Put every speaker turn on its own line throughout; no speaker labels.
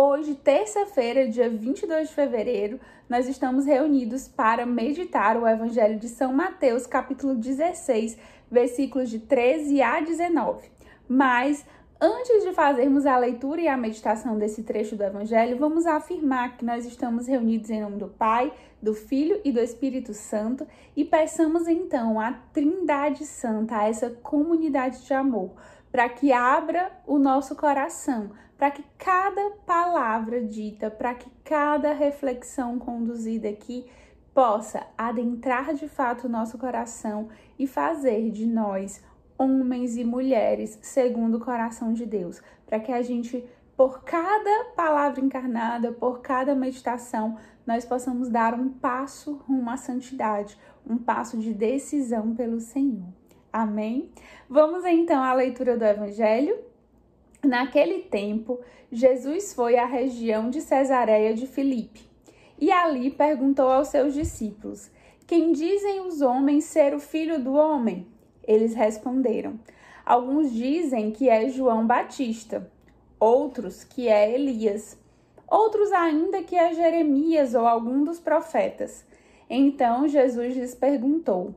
Hoje, terça-feira, dia 22 de fevereiro, nós estamos reunidos para meditar o Evangelho de São Mateus, capítulo 16, versículos de 13 a 19. Mas Antes de fazermos a leitura e a meditação desse trecho do Evangelho, vamos afirmar que nós estamos reunidos em nome do Pai, do Filho e do Espírito Santo e peçamos então a Trindade Santa, a essa comunidade de amor, para que abra o nosso coração, para que cada palavra dita, para que cada reflexão conduzida aqui possa adentrar de fato o nosso coração e fazer de nós homens e mulheres segundo o coração de Deus, para que a gente, por cada palavra encarnada, por cada meditação, nós possamos dar um passo rumo à santidade, um passo de decisão pelo Senhor. Amém? Vamos então à leitura do Evangelho. Naquele tempo, Jesus foi à região de Cesareia de Filipe e ali perguntou aos seus discípulos: Quem dizem os homens ser o filho do homem? Eles responderam: Alguns dizem que é João Batista, outros que é Elias, outros ainda que é Jeremias ou algum dos profetas. Então Jesus lhes perguntou: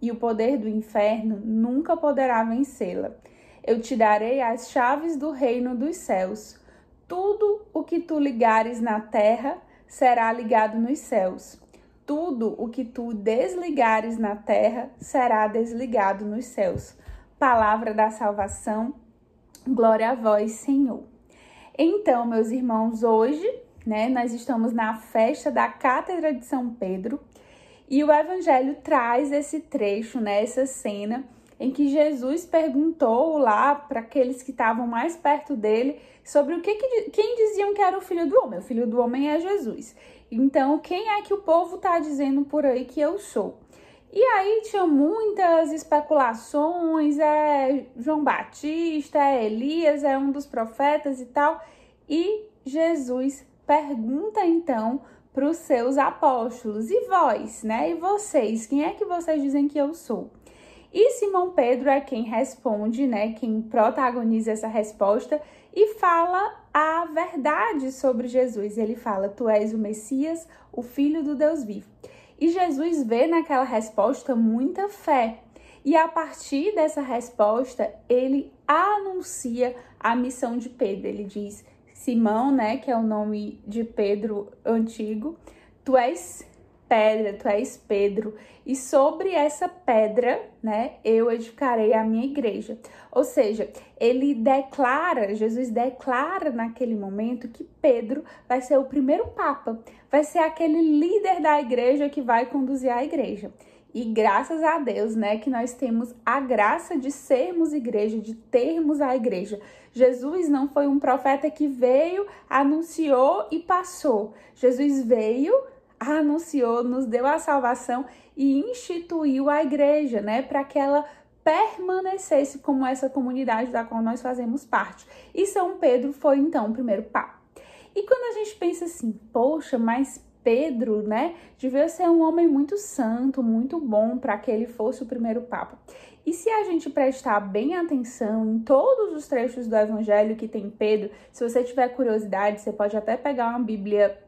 e o poder do inferno nunca poderá vencê-la. Eu te darei as chaves do reino dos céus. Tudo o que tu ligares na terra será ligado nos céus tudo o que tu desligares na terra será desligado nos céus. Palavra da salvação, glória a vós, Senhor. Então, meus irmãos, hoje, né, nós estamos na festa da Cátedra de São Pedro e o Evangelho traz esse trecho, né, essa cena em que Jesus perguntou lá para aqueles que estavam mais perto dele sobre o que, que quem diziam que era o filho do homem. O filho do homem é Jesus. Então, quem é que o povo está dizendo por aí que eu sou? E aí tinha muitas especulações, é João Batista, é Elias, é um dos profetas e tal. E Jesus pergunta então para os seus apóstolos: "E vós, né? E vocês, quem é que vocês dizem que eu sou?" E Simão Pedro é quem responde, né? Quem protagoniza essa resposta e fala a verdade sobre Jesus. Ele fala: Tu és o Messias, o Filho do Deus vivo. E Jesus vê naquela resposta muita fé. E a partir dessa resposta, ele anuncia a missão de Pedro. Ele diz: Simão, né, que é o nome de Pedro antigo, tu és pedra, tu és Pedro, e sobre essa pedra, né, eu edificarei a minha igreja. Ou seja, ele declara, Jesus declara naquele momento que Pedro vai ser o primeiro papa, vai ser aquele líder da igreja que vai conduzir a igreja. E graças a Deus, né, que nós temos a graça de sermos igreja, de termos a igreja. Jesus não foi um profeta que veio, anunciou e passou. Jesus veio, anunciou, nos deu a salvação e instituiu a igreja, né, para que ela permanecesse como essa comunidade da qual nós fazemos parte. E São Pedro foi então o primeiro papa. E quando a gente pensa assim, poxa, mas Pedro, né, devia ser um homem muito santo, muito bom para que ele fosse o primeiro papa. E se a gente prestar bem atenção em todos os trechos do evangelho que tem Pedro, se você tiver curiosidade, você pode até pegar uma Bíblia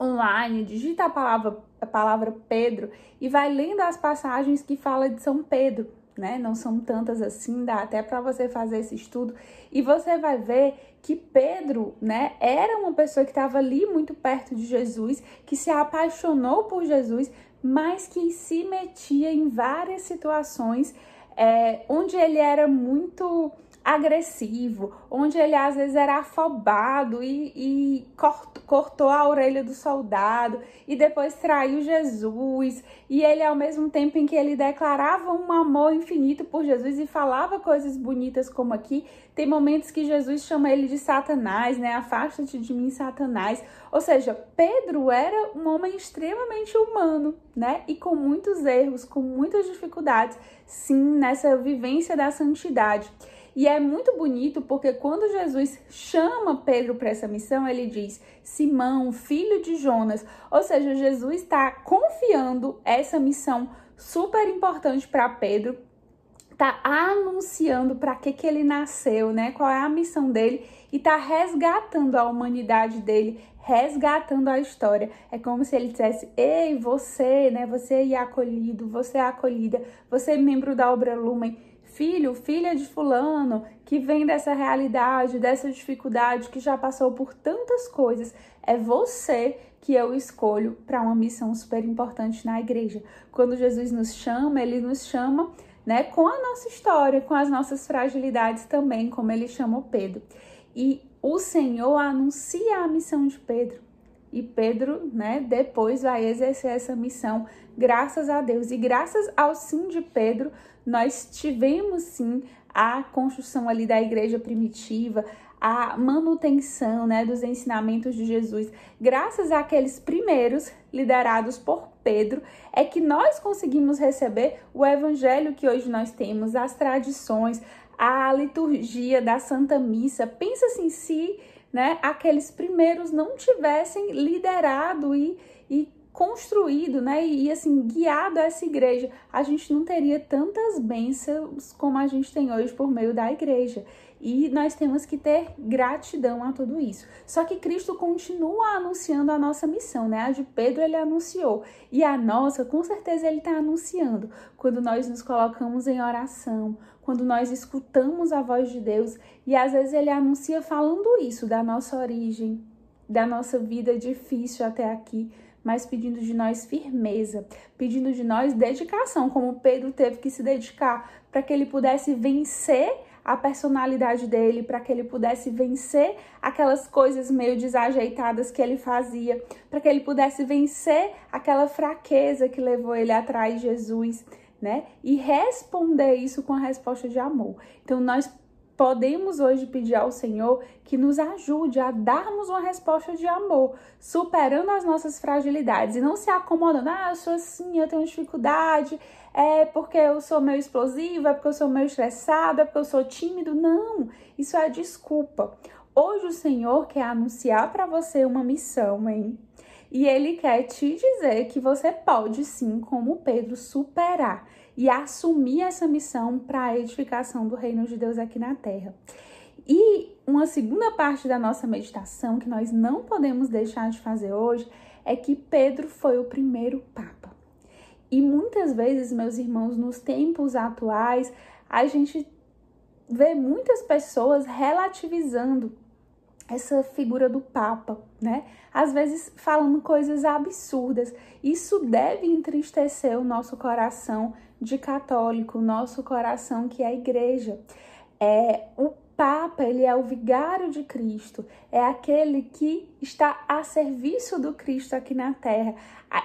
online, digita a palavra, a palavra Pedro e vai lendo as passagens que fala de São Pedro, né? Não são tantas assim, dá até para você fazer esse estudo e você vai ver que Pedro, né, era uma pessoa que estava ali muito perto de Jesus, que se apaixonou por Jesus, mas que se metia em várias situações é, onde ele era muito agressivo, onde ele às vezes era afobado e, e cortou, cortou a orelha do soldado e depois traiu Jesus. E ele, ao mesmo tempo em que ele declarava um amor infinito por Jesus e falava coisas bonitas, como aqui, tem momentos que Jesus chama ele de Satanás, né? Afasta-te de mim, Satanás. Ou seja, Pedro era um homem extremamente humano, né? E com muitos erros, com muitas dificuldades, sim, nessa vivência da santidade. E é muito bonito porque quando Jesus chama Pedro para essa missão, ele diz: Simão, filho de Jonas. Ou seja, Jesus está confiando essa missão super importante para Pedro, está anunciando para que, que ele nasceu, né? Qual é a missão dele e está resgatando a humanidade dele, resgatando a história. É como se ele dissesse: Ei, você, né? Você é acolhido, você é acolhida, você é membro da obra Lumen filho, filha de fulano, que vem dessa realidade, dessa dificuldade, que já passou por tantas coisas, é você que eu escolho para uma missão super importante na igreja. Quando Jesus nos chama, ele nos chama, né, com a nossa história, com as nossas fragilidades também, como ele chamou Pedro. E o Senhor anuncia a missão de Pedro. E Pedro, né, depois vai exercer essa missão, graças a Deus. E graças ao sim de Pedro, nós tivemos sim a construção ali da igreja primitiva, a manutenção né, dos ensinamentos de Jesus, graças àqueles primeiros liderados por Pedro, é que nós conseguimos receber o evangelho que hoje nós temos, as tradições, a liturgia da Santa Missa. Pensa assim, se né, aqueles primeiros não tivessem liderado e, e construído, né, e assim, guiado essa igreja, a gente não teria tantas bênçãos como a gente tem hoje por meio da igreja. E nós temos que ter gratidão a tudo isso. Só que Cristo continua anunciando a nossa missão, né? A de Pedro ele anunciou. E a nossa, com certeza, ele está anunciando. Quando nós nos colocamos em oração, quando nós escutamos a voz de Deus. E às vezes ele anuncia falando isso, da nossa origem, da nossa vida difícil até aqui mas pedindo de nós firmeza, pedindo de nós dedicação, como Pedro teve que se dedicar para que ele pudesse vencer a personalidade dele, para que ele pudesse vencer aquelas coisas meio desajeitadas que ele fazia, para que ele pudesse vencer aquela fraqueza que levou ele atrás de Jesus, né? E responder isso com a resposta de amor. Então nós podemos hoje pedir ao Senhor que nos ajude a darmos uma resposta de amor, superando as nossas fragilidades e não se acomodando. Ah, eu sou assim, eu tenho dificuldade, é porque eu sou meio explosiva, é porque eu sou meio estressada, é porque eu sou tímido. Não, isso é desculpa. Hoje o Senhor quer anunciar para você uma missão, hein? E ele quer te dizer que você pode sim, como Pedro, superar e assumir essa missão para a edificação do reino de Deus aqui na terra. E uma segunda parte da nossa meditação que nós não podemos deixar de fazer hoje é que Pedro foi o primeiro papa. E muitas vezes, meus irmãos, nos tempos atuais, a gente vê muitas pessoas relativizando essa figura do Papa, né? Às vezes falando coisas absurdas. Isso deve entristecer o nosso coração de católico, o nosso coração que é a igreja. É, o Papa, ele é o vigário de Cristo, é aquele que está a serviço do Cristo aqui na terra.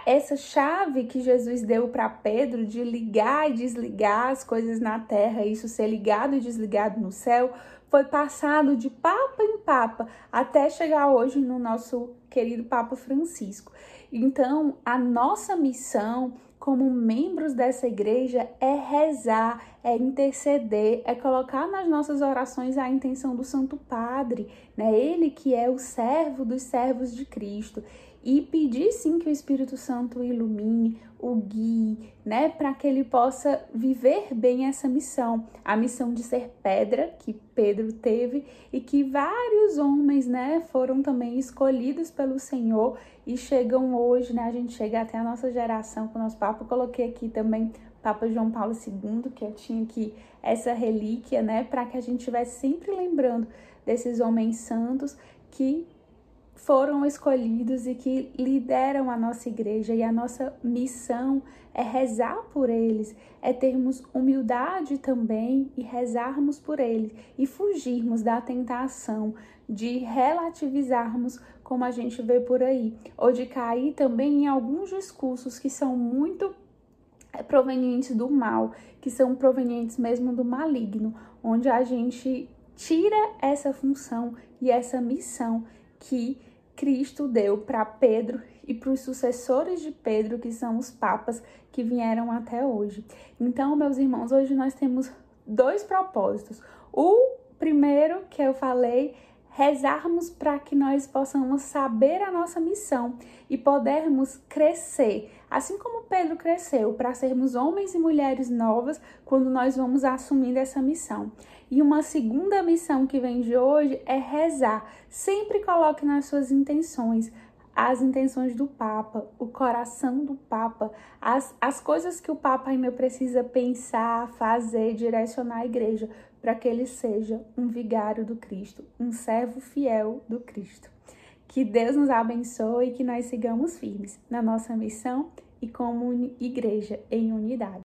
Essa chave que Jesus deu para Pedro de ligar e desligar as coisas na terra, isso ser ligado e desligado no céu, foi passado de papa em papa até chegar hoje no nosso querido Papa Francisco. Então, a nossa missão como membros dessa igreja é rezar, é interceder, é colocar nas nossas orações a intenção do Santo Padre, né? Ele que é o servo dos servos de Cristo e pedir sim que o Espírito Santo ilumine, o guie, né, para que ele possa viver bem essa missão, a missão de ser pedra que Pedro teve e que vários homens, né, foram também escolhidos pelo Senhor e chegam hoje, né, a gente chega até a nossa geração com o nosso Papa, eu coloquei aqui também Papa João Paulo II, que eu tinha aqui essa relíquia, né, para que a gente estivesse sempre lembrando desses homens santos que foram escolhidos e que lideram a nossa igreja e a nossa missão é rezar por eles, é termos humildade também e rezarmos por eles e fugirmos da tentação de relativizarmos como a gente vê por aí, ou de cair também em alguns discursos que são muito eh, provenientes do mal, que são provenientes mesmo do maligno, onde a gente tira essa função e essa missão que Cristo deu para Pedro e para os sucessores de Pedro, que são os papas que vieram até hoje. Então, meus irmãos, hoje nós temos dois propósitos. O primeiro que eu falei rezarmos para que nós possamos saber a nossa missão e podermos crescer, assim como Pedro cresceu, para sermos homens e mulheres novas quando nós vamos assumindo essa missão. E uma segunda missão que vem de hoje é rezar. Sempre coloque nas suas intenções as intenções do Papa, o coração do Papa, as, as coisas que o Papa ainda precisa pensar, fazer, direcionar a igreja, para que ele seja um vigário do Cristo, um servo fiel do Cristo. Que Deus nos abençoe e que nós sigamos firmes na nossa missão e como igreja em unidade.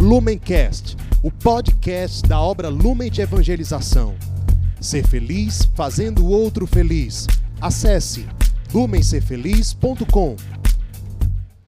Lumencast, o podcast da obra Lumen de Evangelização. Ser feliz fazendo o outro feliz. Acesse lumencerfeliz.com.